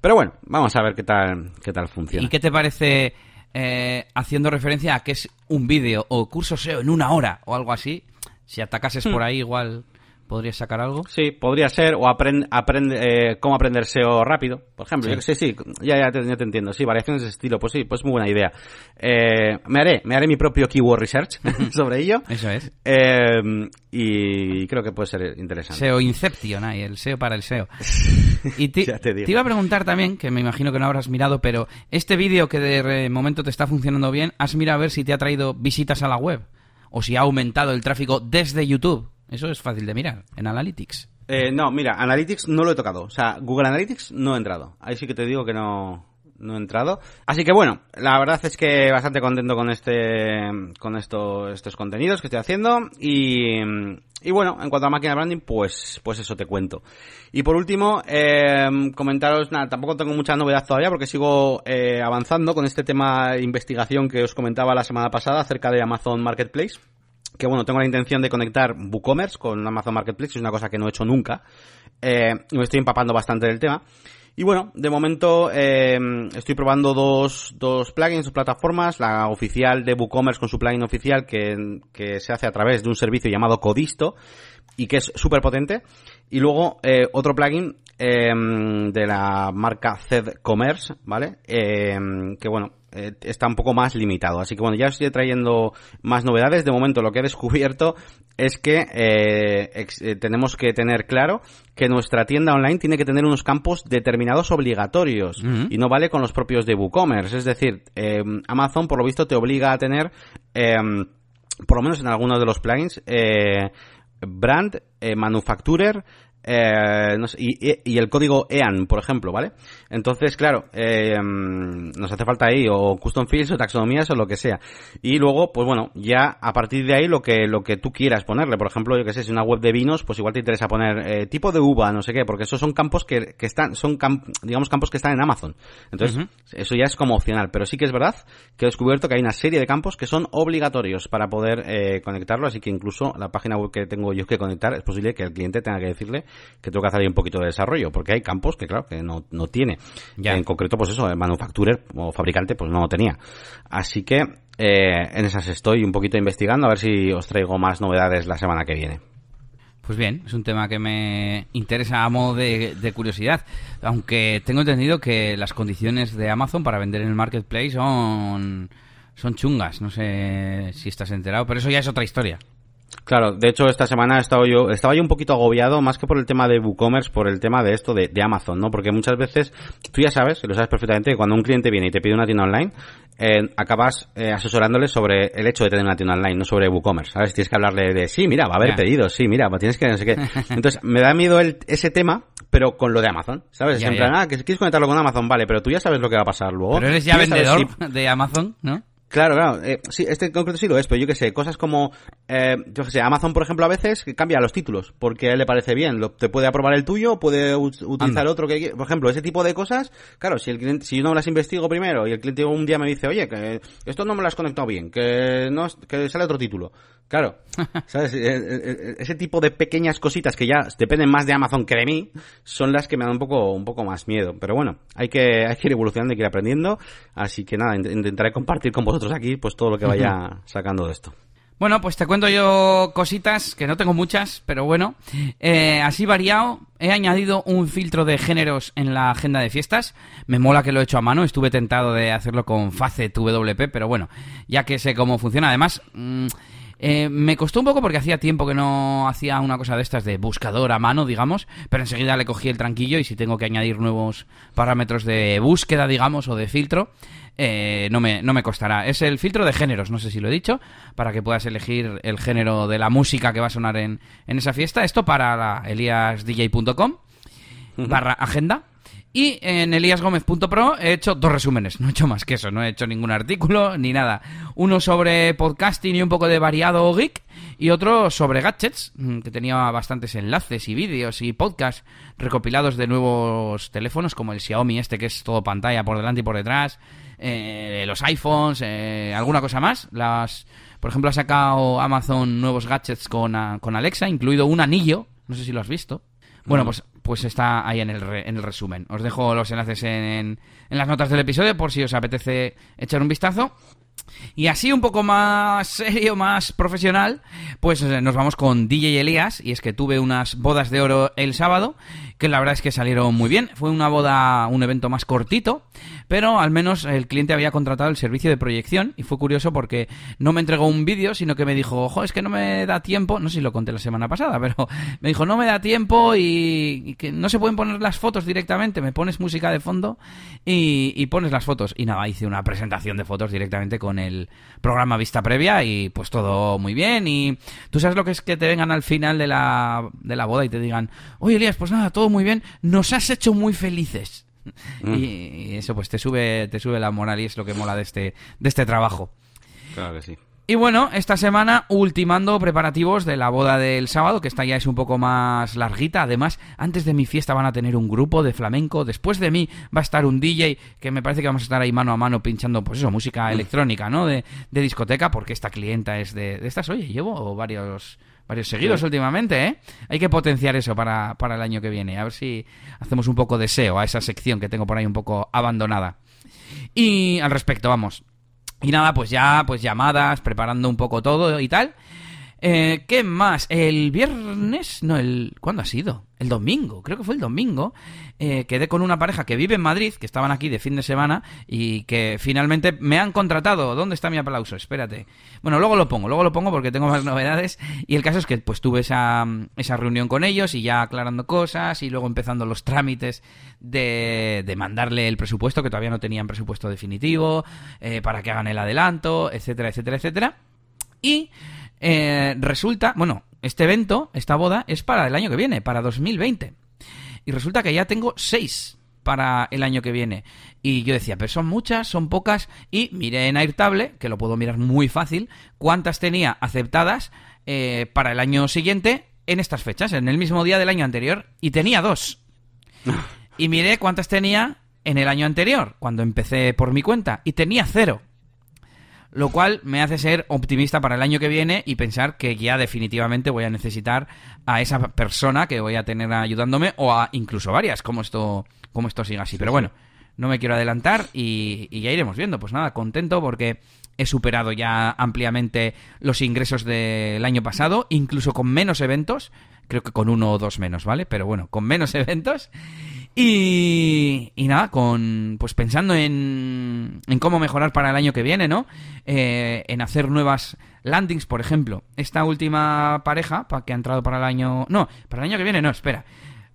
Pero bueno, vamos a ver qué tal, qué tal funciona. ¿Y qué te parece eh, haciendo referencia a que es un vídeo o curso SEO en una hora o algo así? Si atacases por ahí, igual podrías sacar algo. Sí, podría ser, o aprende, aprende, eh, cómo aprender SEO rápido, por ejemplo. Sí. Yo sé, sí, ya, ya, te, ya te entiendo. Sí, variaciones de estilo, pues sí, pues muy buena idea. Eh, me haré, me haré mi propio keyword research sobre ello. Eso es. Eh, y creo que puede ser interesante. SEO Inception, ahí, el SEO para el SEO. Y te, Ya te digo. te iba a preguntar también, que me imagino que no habrás mirado, pero este vídeo que de momento te está funcionando bien, ¿has mirado a ver si te ha traído visitas a la web? O si ha aumentado el tráfico desde YouTube. Eso es fácil de mirar, en Analytics. Eh, no, mira, Analytics no lo he tocado. O sea, Google Analytics no he entrado. Ahí sí que te digo que no, no he entrado. Así que bueno, la verdad es que bastante contento con este, con esto, estos contenidos que estoy haciendo. Y, y bueno, en cuanto a máquina branding, pues, pues eso te cuento. Y por último, eh, comentaros, nada, tampoco tengo mucha novedad todavía porque sigo eh, avanzando con este tema de investigación que os comentaba la semana pasada acerca de Amazon Marketplace que bueno, tengo la intención de conectar WooCommerce con Amazon Marketplace, es una cosa que no he hecho nunca, eh, me estoy empapando bastante del tema. Y bueno, de momento eh, estoy probando dos, dos plugins, dos plataformas, la oficial de WooCommerce con su plugin oficial que, que se hace a través de un servicio llamado Codisto y que es súper potente. Y luego eh, otro plugin eh, de la marca Zed Commerce, ¿vale? Eh, que bueno, eh, está un poco más limitado. Así que bueno, ya os estoy trayendo más novedades. De momento lo que he descubierto es que eh, ex- eh, tenemos que tener claro que nuestra tienda online tiene que tener unos campos determinados obligatorios y no vale con los propios de WooCommerce. Es decir, eh, Amazon por lo visto te obliga a tener, eh, por lo menos en algunos de los plugins, eh, brand, eh, manufacturer, eh, no sé, y, y- y el código EAN, por ejemplo, ¿vale? Entonces, claro, eh, nos hace falta ahí o custom fields o taxonomías o lo que sea. Y luego, pues bueno, ya a partir de ahí lo que lo que tú quieras ponerle. Por ejemplo, yo que sé, si una web de vinos, pues igual te interesa poner eh, tipo de uva, no sé qué, porque esos son campos que, que están, son camp- digamos campos que están en Amazon. Entonces, eso ya es como opcional, pero sí que es verdad que he descubierto que hay una serie de campos que son obligatorios para poder eh, conectarlo, así que incluso la página web que tengo yo que conectar es posible que el cliente tenga que decirle que tengo que hacer ahí un poquito de desarrollo, porque hay campos que claro que no, no tiene. Ya. En concreto, pues eso, el manufacturer o fabricante pues no lo tenía. Así que eh, en esas estoy un poquito investigando a ver si os traigo más novedades la semana que viene. Pues bien, es un tema que me interesa a modo de, de curiosidad. Aunque tengo entendido que las condiciones de Amazon para vender en el marketplace son, son chungas. No sé si estás enterado, pero eso ya es otra historia. Claro, de hecho esta semana he estado yo, estaba yo un poquito agobiado, más que por el tema de WooCommerce, por el tema de esto de, de Amazon, ¿no? Porque muchas veces, tú ya sabes, y lo sabes perfectamente, que cuando un cliente viene y te pide una tienda online, eh, acabas eh, asesorándole sobre el hecho de tener una tienda online, no sobre WooCommerce, ¿sabes? Tienes que hablarle de, sí, mira, va a haber Ya. pedidos, sí, mira, pues tienes que, no sé qué. Entonces, me da miedo el, ese tema, pero con lo de Amazon, ¿sabes? Ya, en plan, ah, que quieres conectarlo con Amazon, vale, pero tú ya sabes lo que va a pasar luego. Pero eres ya vendedor si- de Amazon, ¿no? Claro, claro. Eh, sí, este en concreto sí lo es, pero yo qué sé, cosas como, eh, yo qué sé, Amazon, por ejemplo, a veces cambia los títulos, porque a él le parece bien. Lo- te puede aprobar el tuyo, puede ut- utilizar Anda. otro que. Por ejemplo, ese tipo de cosas, claro, si el cliente, si yo no las investigo primero y el cliente un día me dice, oye, que esto no me lo has conectado bien, que no, que sale otro título. Claro, ¿sabes? Eh, eh, eh, Ese tipo de pequeñas cositas que ya dependen más de Amazon que de mí, son las que me dan un poco, un poco más miedo. Pero bueno, hay que, hay que ir evolucionando, hay que ir aprendiendo. Así que nada, int- intentaré compartir con vosotros aquí, pues todo lo que vaya sacando de esto. Bueno, pues te cuento yo cositas, que no tengo muchas, pero bueno. Eh, así variado, he añadido un filtro de géneros en la agenda de fiestas. Me mola que lo he hecho a mano, estuve tentado de hacerlo con Facet WP, pero bueno, ya que sé cómo funciona. Además, mm, eh, me costó un poco porque hacía tiempo que no hacía una cosa de estas de buscador a mano, digamos, pero enseguida le cogí el tranquillo y si tengo que añadir nuevos parámetros de búsqueda, digamos, o de filtro, eh, no, me, no me costará. Es el filtro de géneros, no sé si lo he dicho, para que puedas elegir el género de la música que va a sonar en, en esa fiesta. Esto para eliasdj.com barra agenda. Y en eliasgomez.pro he hecho dos resúmenes, no he hecho más que eso, no he hecho ningún artículo ni nada. Uno sobre podcasting y un poco de variado geek y otro sobre gadgets, mm, que tenía bastantes enlaces y vídeos y podcasts recopilados de nuevos teléfonos como el Xiaomi este que es todo pantalla por delante y por detrás, eh, los iPhones, eh, alguna cosa más. Las, por ejemplo, ha sacado Amazon nuevos gadgets con, con Alexa, incluido un anillo, no sé si lo has visto. Bueno, pues, pues está ahí en el, en el resumen. Os dejo los enlaces en, en las notas del episodio por si os apetece echar un vistazo. Y así un poco más serio, más profesional, pues eh, nos vamos con DJ Elías. Y es que tuve unas bodas de oro el sábado, que la verdad es que salieron muy bien. Fue una boda, un evento más cortito, pero al menos el cliente había contratado el servicio de proyección. Y fue curioso porque no me entregó un vídeo, sino que me dijo, ojo, es que no me da tiempo. No sé si lo conté la semana pasada, pero me dijo, no me da tiempo y, que no se pueden poner las fotos directamente. Me pones música de fondo y, y pones las fotos. Y nada, hice una presentación de fotos directamente con el programa vista previa y pues todo muy bien. Y tú sabes lo que es que te vengan al final de la, de la boda y te digan, oye Elías, pues nada, todo muy bien, nos has hecho muy felices. Mm. Y eso pues te sube, te sube la moral y es lo que mola de este, de este trabajo. Claro que sí. Y bueno, esta semana ultimando preparativos de la boda del sábado, que esta ya es un poco más larguita. Además, antes de mi fiesta van a tener un grupo de flamenco. Después de mí va a estar un DJ, que me parece que vamos a estar ahí mano a mano pinchando, pues eso, música electrónica, ¿no? De, de discoteca, porque esta clienta es de, de estas. Oye, llevo varios varios seguidos últimamente, ¿eh? Hay que potenciar eso para, para el año que viene. A ver si hacemos un poco de SEO a esa sección que tengo por ahí un poco abandonada. Y al respecto, vamos. Y nada, pues ya, pues llamadas, preparando un poco todo y tal. Eh, ¿Qué más? El viernes, no, el ¿cuándo ha sido? El domingo, creo que fue el domingo. eh, quedé con una pareja que vive en Madrid, que estaban aquí de fin de semana y que finalmente me han contratado. ¿Dónde está mi aplauso? Espérate. Bueno, luego lo pongo, luego lo pongo porque tengo más novedades. Y el caso es que pues tuve esa, esa reunión con ellos y ya aclarando cosas y luego empezando los trámites de, de mandarle el presupuesto, que todavía no tenían presupuesto definitivo, eh, para que hagan el adelanto, etcétera, etcétera, etcétera. Y eh, resulta, bueno, este evento, esta boda, es para el año que viene, para 2020. Y resulta que ya tengo seis para el año que viene. Y yo decía, pero son muchas, son pocas. Y miré en Airtable, que lo puedo mirar muy fácil, cuántas tenía aceptadas eh, para el año siguiente en estas fechas, en el mismo día del año anterior. Y tenía dos. Y miré cuántas tenía en el año anterior, cuando empecé por mi cuenta. Y tenía cero lo cual me hace ser optimista para el año que viene y pensar que ya definitivamente voy a necesitar a esa persona que voy a tener ayudándome o a incluso varias, como esto, como esto siga así. Pero bueno, no me quiero adelantar y, y ya iremos viendo. Pues nada, contento porque he superado ya ampliamente los ingresos del año pasado, incluso con menos eventos, creo que con uno o dos menos, ¿vale? Pero bueno, con menos eventos. Y, y nada, con pues pensando en, en cómo mejorar para el año que viene, ¿no? Eh, en hacer nuevas landings, por ejemplo. Esta última pareja pa- que ha entrado para el año... No, para el año que viene no, espera.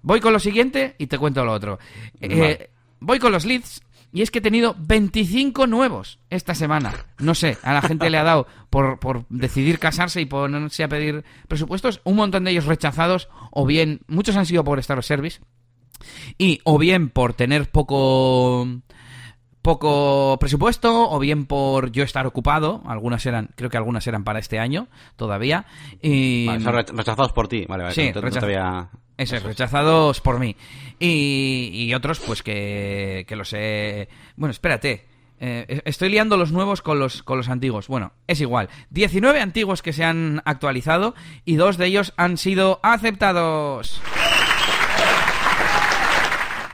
Voy con lo siguiente y te cuento lo otro. Eh. Voy con los leads y es que he tenido 25 nuevos esta semana. No sé, a la gente le ha dado por, por decidir casarse y ponerse a pedir presupuestos. Un montón de ellos rechazados o bien, muchos han sido por Star of Service y o bien por tener poco poco presupuesto o bien por yo estar ocupado algunas eran creo que algunas eran para este año todavía y Vale, son rech- rechazados por ti. Vale, vale. Sí, no no eso es, rechazados por mí. Y, y otros, pues que, que los he... Bueno, espérate. Eh, estoy liando los nuevos con los, con los antiguos. Bueno, es igual. 19 antiguos que se han actualizado y dos de ellos han sido aceptados.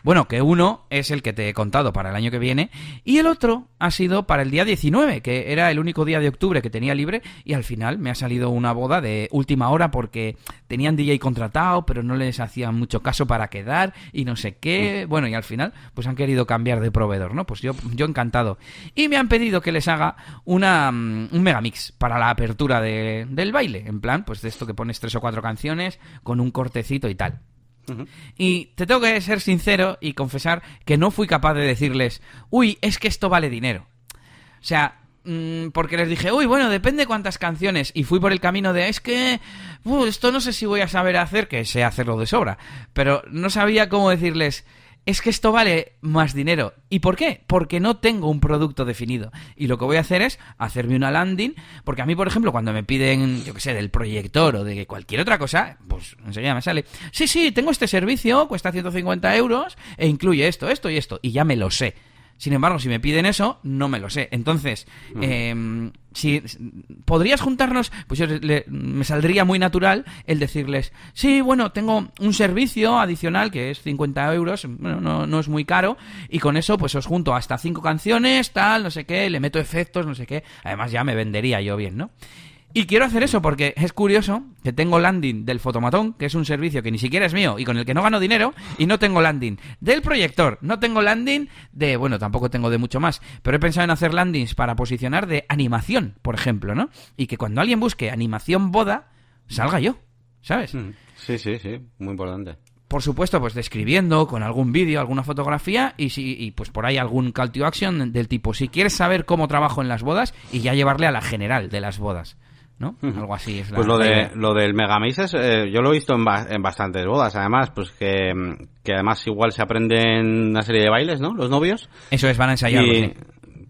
Bueno, que uno es el que te he contado para el año que viene y el otro ha sido para el día 19, que era el único día de octubre que tenía libre y al final me ha salido una boda de última hora porque tenían DJ contratado, pero no les hacían mucho caso para quedar y no sé qué. Bueno, y al final pues han querido cambiar de proveedor, ¿no? Pues yo, yo encantado. Y me han pedido que les haga una, mm, un megamix para la apertura de- del baile, en plan, pues de esto que pones tres o cuatro canciones con un cortecito y tal. Y te tengo que ser sincero y confesar que no fui capaz de decirles, uy, es que esto vale dinero. O sea, mm, porque les dije, uy, bueno, depende cuántas canciones. Y fui por el camino de, es que, uh, esto no sé si voy a saber hacer, que sé hacerlo de sobra. Pero no sabía cómo decirles, es que esto vale más dinero. ¿Y por qué? Porque no tengo un producto definido. Y lo que voy a hacer es hacerme una landing, porque a mí, por ejemplo, cuando me piden, yo qué sé, del proyector o de cualquier otra cosa, pues enseguida me sale, sí, sí, tengo este servicio, cuesta 150 euros e incluye esto, esto y esto, y ya me lo sé. Sin embargo, si me piden eso, no me lo sé. Entonces, em, si podrías juntarnos, pues yo me saldría muy natural el decirles, sí, bueno, tengo un servicio adicional que es 50 euros, bueno, no, no es muy caro, y con eso pues os junto hasta cinco canciones, tal, no sé qué, le meto efectos, no sé qué. Además ya me vendería yo bien, ¿no? Y quiero hacer eso porque es curioso que tengo landing del fotomatón, que es un servicio que ni siquiera es mío y con el que no gano dinero, y no tengo landing del proyector, no tengo landing de, bueno, tampoco tengo de mucho más, pero he pensado en hacer landings para posicionar de animación, por ejemplo, ¿no? Y que cuando alguien busque animación boda, salga yo, ¿sabes? Mm, sí, sí, sí, muy importante por supuesto, pues describiendo con algún vídeo, alguna fotografía y, si, y pues por ahí algún call to action del tipo, si quieres saber cómo trabajo en las bodas y ya llevarle a la general de las bodas. ¿No? Algo así es la Pues lo, de, lo del Megamix eh, yo lo he visto en, en, bastantes bodas, además, pues que, que, además igual se aprenden una serie de bailes, ¿no? Los novios. Eso es, van a ensayar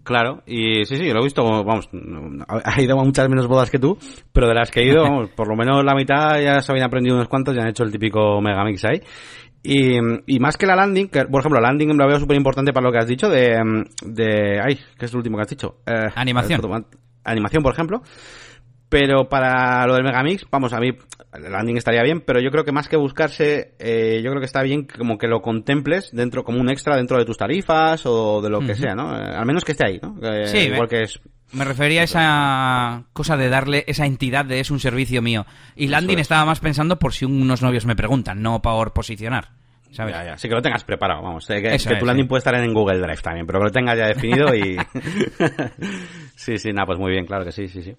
Claro, y sí, sí, lo he visto, vamos, he ido a muchas menos bodas que tú, pero de las que he ido, por lo menos la mitad ya se habían aprendido unos cuantos, ya han hecho el típico Megamix ahí. Y, y, más que la landing, que, por ejemplo, la landing lo veo súper importante para lo que has dicho de, de, ay, ¿qué es lo último que has dicho? Eh, animación. Animación, por ejemplo. Pero para lo del Megamix, vamos, a mí el landing estaría bien, pero yo creo que más que buscarse, eh, yo creo que está bien como que lo contemples dentro, como un extra dentro de tus tarifas o de lo que sea, ¿no? Eh, al menos que esté ahí, ¿no? sí, igual que es... Me refería a esa cosa de darle esa entidad de es un servicio mío. Y landing estaba más pensando por si unos novios me preguntan, no por posicionar. ¿sabes? Ya, ya. Sí, que lo tengas preparado, vamos. Que, que tu landing puede estar en Google Drive también, pero que lo tengas ya definido y... sí, sí, nada, pues muy bien, claro que sí, sí, sí.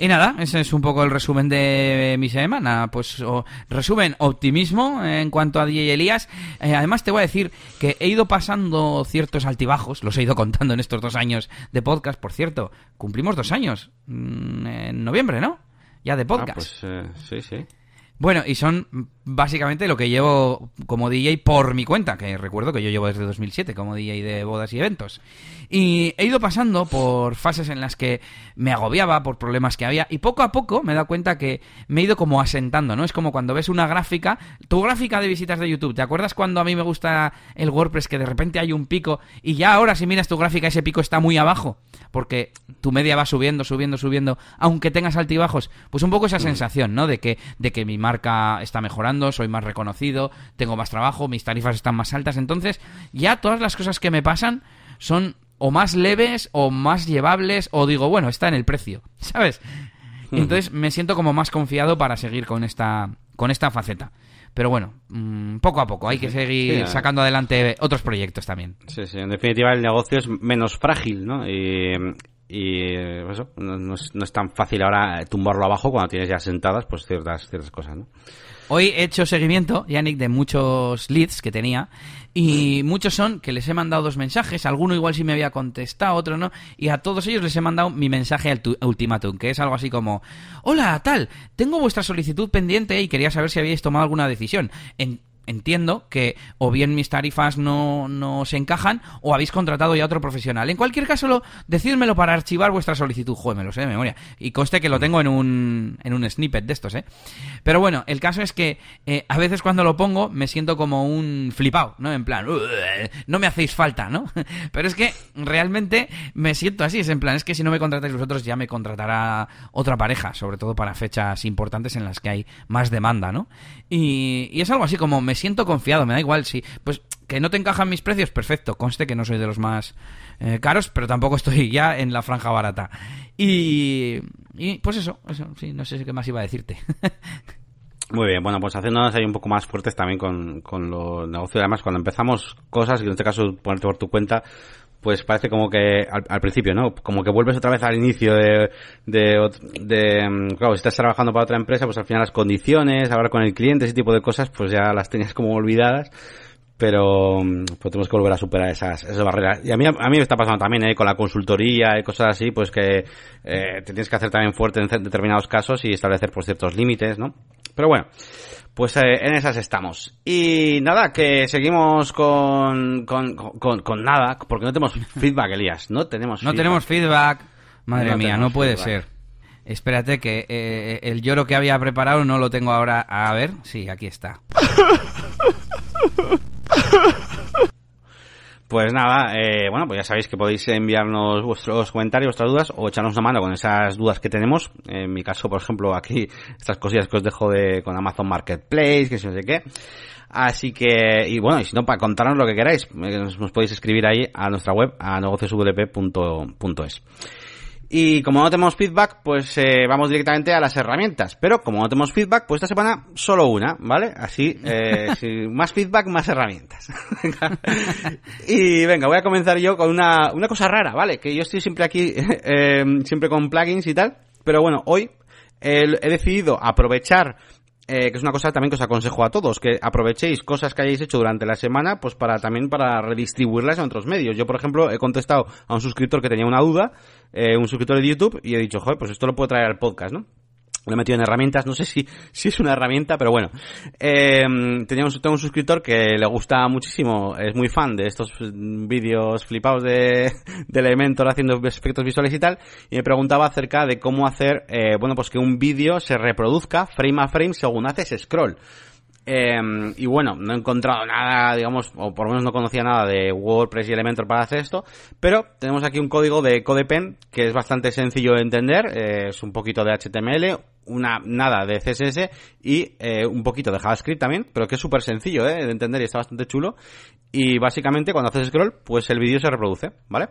Y nada, ese es un poco el resumen de mi semana. Pues resumen, optimismo en cuanto a DJ Elías. Eh, además te voy a decir que he ido pasando ciertos altibajos, los he ido contando en estos dos años de podcast. Por cierto, cumplimos dos años mm, en noviembre, ¿no? Ya de ah, podcast. pues eh, sí, sí. Bueno, y son básicamente lo que llevo como DJ por mi cuenta, que recuerdo que yo llevo desde 2007 como DJ de bodas y eventos. Y he ido pasando por fases en las que me agobiaba por problemas que había y poco a poco me he dado cuenta que me he ido como asentando, ¿no? Es como cuando ves una gráfica, tu gráfica de visitas de YouTube, ¿te acuerdas cuando a mí me gusta el WordPress que de repente hay un pico y ya ahora si miras tu gráfica ese pico está muy abajo? Porque tu media va subiendo, subiendo, subiendo, aunque tengas altibajos. Pues un poco esa mm. sensación, ¿no? De que, de que mi marca está mejorando, soy más reconocido, tengo más trabajo, mis tarifas están más altas. Entonces, ya todas las cosas que me pasan son o más leves o más llevables o digo, bueno, está en el precio, ¿sabes? entonces me siento como más confiado para seguir con esta, con esta faceta. Pero bueno, mm, poco a poco hay que seguir sacando adelante otros proyectos también. Sí, sí, en definitiva el negocio es menos frágil, ¿no? Y, y no, es, no, es, tan fácil ahora tumbarlo abajo cuando tienes ya sentadas pues ciertas, ciertas cosas, ¿no? Hoy he hecho seguimiento, Yannick, de muchos leads que tenía y muchos son que les he mandado dos mensajes, alguno igual sí me había contestado, otro no, y a todos ellos les he mandado mi mensaje al ultimátum, que es algo así como, hola, tal, tengo vuestra solicitud pendiente y quería saber si habíais tomado alguna decisión. En entiendo que o bien mis tarifas no, no se encajan o habéis contratado ya otro profesional. En cualquier caso, lo, decídmelo para archivar vuestra solicitud. Joder, me lo sé de memoria. Y conste que lo tengo en un, en un snippet de estos, ¿eh? Pero bueno, el caso es que eh, a veces cuando lo pongo me siento como un flipado, ¿no? En plan, no me hacéis falta, ¿no? Pero es que realmente me siento así. Es en plan, es que si no me contratáis vosotros ya me contratará otra pareja, sobre todo para fechas importantes en las que hay más demanda, ¿no? Y, y es algo así como me siento confiado, me da igual si pues que no te encajan mis precios, perfecto, conste que no soy de los más eh, caros, pero tampoco estoy ya en la franja barata. Y, y pues eso, eso, sí, no sé qué más iba a decirte. Muy bien, bueno, pues haciéndonos ahí un poco más fuertes también con, con los negocios. Además, cuando empezamos cosas, y en este caso ponerte por tu cuenta, pues parece como que al, principio, ¿no? Como que vuelves otra vez al inicio de, de, de, mm, claro, si estás trabajando para otra empresa, pues al final las condiciones, hablar con el cliente, ese tipo de cosas, pues ya las tenías como olvidadas pero mm, pues tenemos que volver a superar esas, esas barreras. Y a mí, a mí me está pasando también, ¿eh? con la consultoría y cosas así, pues que eh, te tienes que hacer también fuerte en determinados casos y establecer por pues, ciertos límites, ¿no? Pero bueno, pues eh, en esas estamos. Y nada, que seguimos con, con, con, con nada, porque no tenemos feedback, Elías. No tenemos No feedback. tenemos feedback. Madre No mía, no puede feedback. ser. Espérate que eh, el lloro que había preparado no lo tengo ahora. A ver, sí, aquí está. Pues nada, eh, bueno, pues ya sabéis que podéis enviarnos vuestros comentarios, vuestras dudas o echarnos una mano con esas dudas que tenemos. En mi caso, por ejemplo, aquí estas cosillas que os dejo de con Amazon Marketplace, que si no sé qué. Así que, y bueno, y si no, para contarnos lo que queráis, eh, nos, podéis escribir ahí a nuestra web, a negocioswp.es. Y como no tenemos feedback, pues eh, vamos directamente a las herramientas. Pero como no tenemos feedback, pues esta semana solo una, ¿vale? Así, eh, si más feedback, más herramientas. y venga, voy a comenzar yo con una, una cosa rara, ¿vale? Que yo estoy siempre aquí, eh, siempre con plugins y tal. Pero bueno, hoy eh, he decidido aprovechar eh, que es una cosa también que os aconsejo a todos, que aprovechéis cosas que hayáis hecho durante la semana, pues para también para redistribuirlas en otros medios. Yo, por ejemplo, he contestado a un suscriptor que tenía una duda, eh, un suscriptor de YouTube, y he dicho, joder, pues esto lo puedo traer al podcast, ¿no? Lo he metido en herramientas, no sé si, si es una herramienta, pero bueno. Eh, tenía un, tengo un suscriptor que le gusta muchísimo, es muy fan de estos vídeos flipados de, de Elementor haciendo efectos visuales y tal, y me preguntaba acerca de cómo hacer, eh, bueno, pues que un vídeo se reproduzca frame a frame según haces scroll. Eh, y bueno, no he encontrado nada, digamos, o por lo menos no conocía nada de WordPress y Elementor para hacer esto, pero tenemos aquí un código de CodePen que es bastante sencillo de entender, eh, es un poquito de HTML, una nada de CSS y eh, un poquito de JavaScript también, pero que es súper sencillo eh, de entender y está bastante chulo. Y básicamente cuando haces scroll, pues el vídeo se reproduce, ¿vale?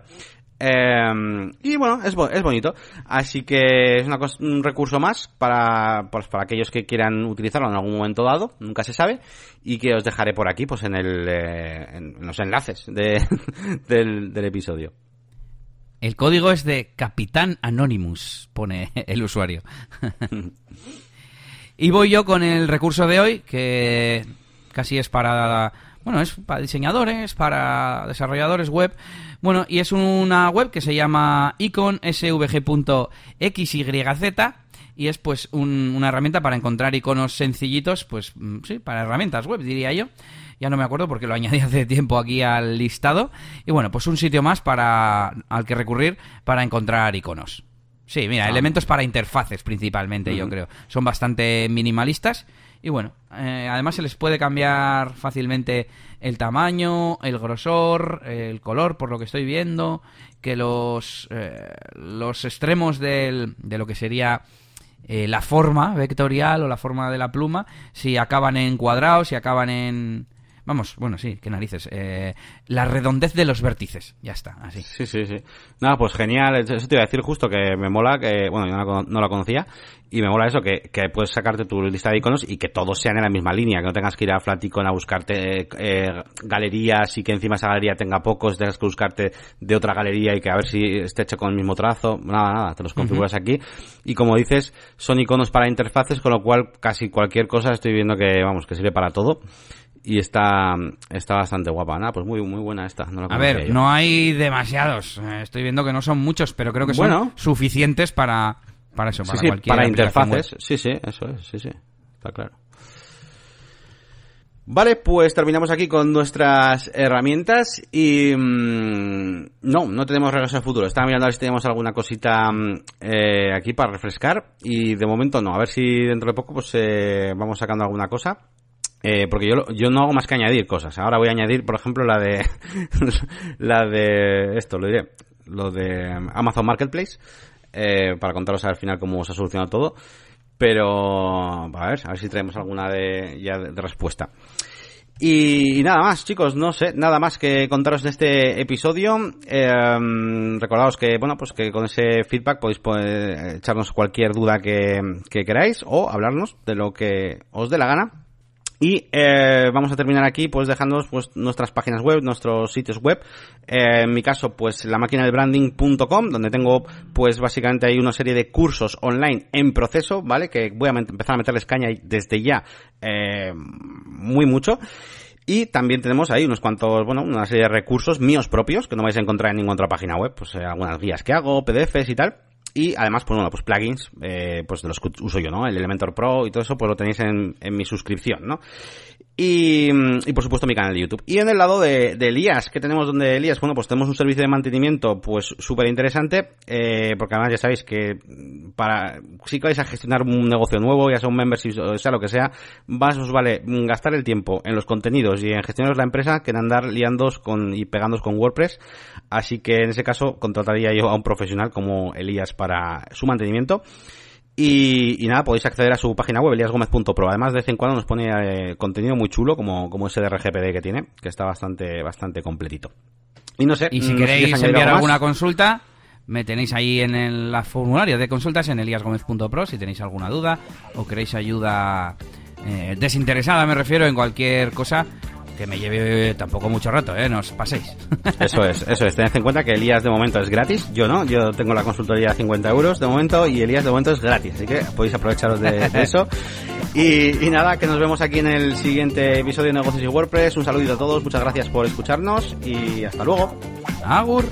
Eh, y bueno, es, es bonito. Así que es una un recurso más para, pues, para aquellos que quieran utilizarlo en algún momento dado, nunca se sabe, y que os dejaré por aquí, pues en, el, eh, en los enlaces de, del, del episodio. El código es de Capitán Anonymous, pone el usuario. y voy yo con el recurso de hoy, que casi es para, bueno, es para diseñadores, para desarrolladores web. Bueno, y es una web que se llama iconsvg.xyz y es pues un- una herramienta para encontrar iconos sencillitos, pues mm, sí, para herramientas web, diría yo. Ya no me acuerdo porque lo añadí hace tiempo aquí al listado. Y bueno, pues un sitio más para al que recurrir para encontrar iconos. Sí, mira, elementos para interfaces principalmente, yo creo. Son bastante minimalistas. Y bueno, eh, además se les puede cambiar fácilmente el tamaño, el grosor, el color, por lo que estoy viendo, que los, eh, los extremos del, de lo que sería eh, la forma vectorial o la forma de la pluma, si acaban en cuadrados, si acaban en... Vamos, bueno, sí, qué narices. eh, la redondez de los vértices, ya está, así. Sí, sí, sí. Nada, pues genial. Eso te iba a decir justo que me mola que, bueno, yo no la, cono- no la conocía. Y me mola eso, que, que puedes sacarte tu lista de iconos y que todos sean en la misma línea. Que no tengas que ir a Flaticon a buscarte eh, galerías y que encima esa galería tenga pocos. Tengas que buscarte de otra galería y que a ver si esté hecho con el mismo trazo. Nada, nada. Te los configuras aquí. Y como dices, son iconos para interfaces, con lo cual casi cualquier cosa estoy viendo que, vamos, que sirve para todo. Y está, está bastante guapa. Nada, pues muy, muy buena esta. No la A ver, yo. no hay demasiados. eh, Estoy viendo que no son muchos, pero creo que son Bueno. suficientes para, para eso, para sí, cualquier para interfaces. web. Sí, sí, eso es, sí, sí. Está claro. Vale, pues terminamos aquí con nuestras herramientas y mm, no, no tenemos regreso al futuro. Estaba mirando a ver si tenemos alguna cosita mm, eh, aquí para refrescar y de momento no. A ver si dentro de poco pues eh, vamos sacando alguna cosa. Eh, porque yo, yo no hago más que añadir cosas. Ahora voy a añadir, por ejemplo, la de la de esto, lo diré, lo de Amazon Marketplace eh, para contaros al final cómo se ha solucionado todo. Pero a ver, a ver si traemos alguna de ya de, de respuesta. Y, y nada más, chicos, no sé, nada más que contaros de este episodio. Eh, recordaos que, bueno, pues que con ese feedback podéis pues, echarnos cualquier duda que, que queráis o hablarnos de lo que os dé la gana. Y eh, vamos a terminar aquí pues dejándonos pues nuestras páginas web, nuestros sitios web. Eh, en mi caso pues la máquina branding.com donde tengo pues básicamente hay una serie de cursos online en proceso, ¿vale? Que voy a empezar a meterles caña desde ya eh, muy mucho. Y también tenemos ahí unos cuantos, bueno, una serie de recursos míos propios que no vais a encontrar en ninguna otra página web, pues eh, algunas guías que hago, PDFs y tal. Y además, pues bueno, pues plugins, eh, pues de los que uso yo, ¿no? El Elementor Pro y todo eso, pues lo tenéis en, en mi suscripción, ¿no? Y, y, por supuesto mi canal de YouTube. Y en el lado de, de Elías, ¿qué tenemos donde Elías? Bueno, pues tenemos un servicio de mantenimiento pues súper interesante, eh, porque además ya sabéis que para, si vais a gestionar un negocio nuevo, ya sea un membership o sea lo que sea, más os vale gastar el tiempo en los contenidos y en gestionar la empresa que en andar liándos con, y pegándos con WordPress. Así que en ese caso contrataría yo a un profesional como Elías para su mantenimiento. Y, y, nada, podéis acceder a su página web, eliasgomez.pro. Además, de vez en cuando nos pone eh, contenido muy chulo, como, como ese de RGPD que tiene, que está bastante, bastante completito. Y no sé. Y si queréis enviar alguna consulta, me tenéis ahí en el la formulario de consultas en eliasgomez.pro si tenéis alguna duda o queréis ayuda eh, desinteresada, me refiero, en cualquier cosa que me lleve tampoco mucho rato, ¿eh? No os paséis. Eso es, eso es. Tened en cuenta que Elías de momento es gratis. Yo no, yo tengo la consultoría a 50 euros de momento y Elías de momento es gratis. Así que podéis aprovecharos de, de eso. Y, y, nada, que nos vemos aquí en el siguiente episodio de Negocios y WordPress. Un saludito a todos, muchas gracias por escucharnos y hasta luego. Agur.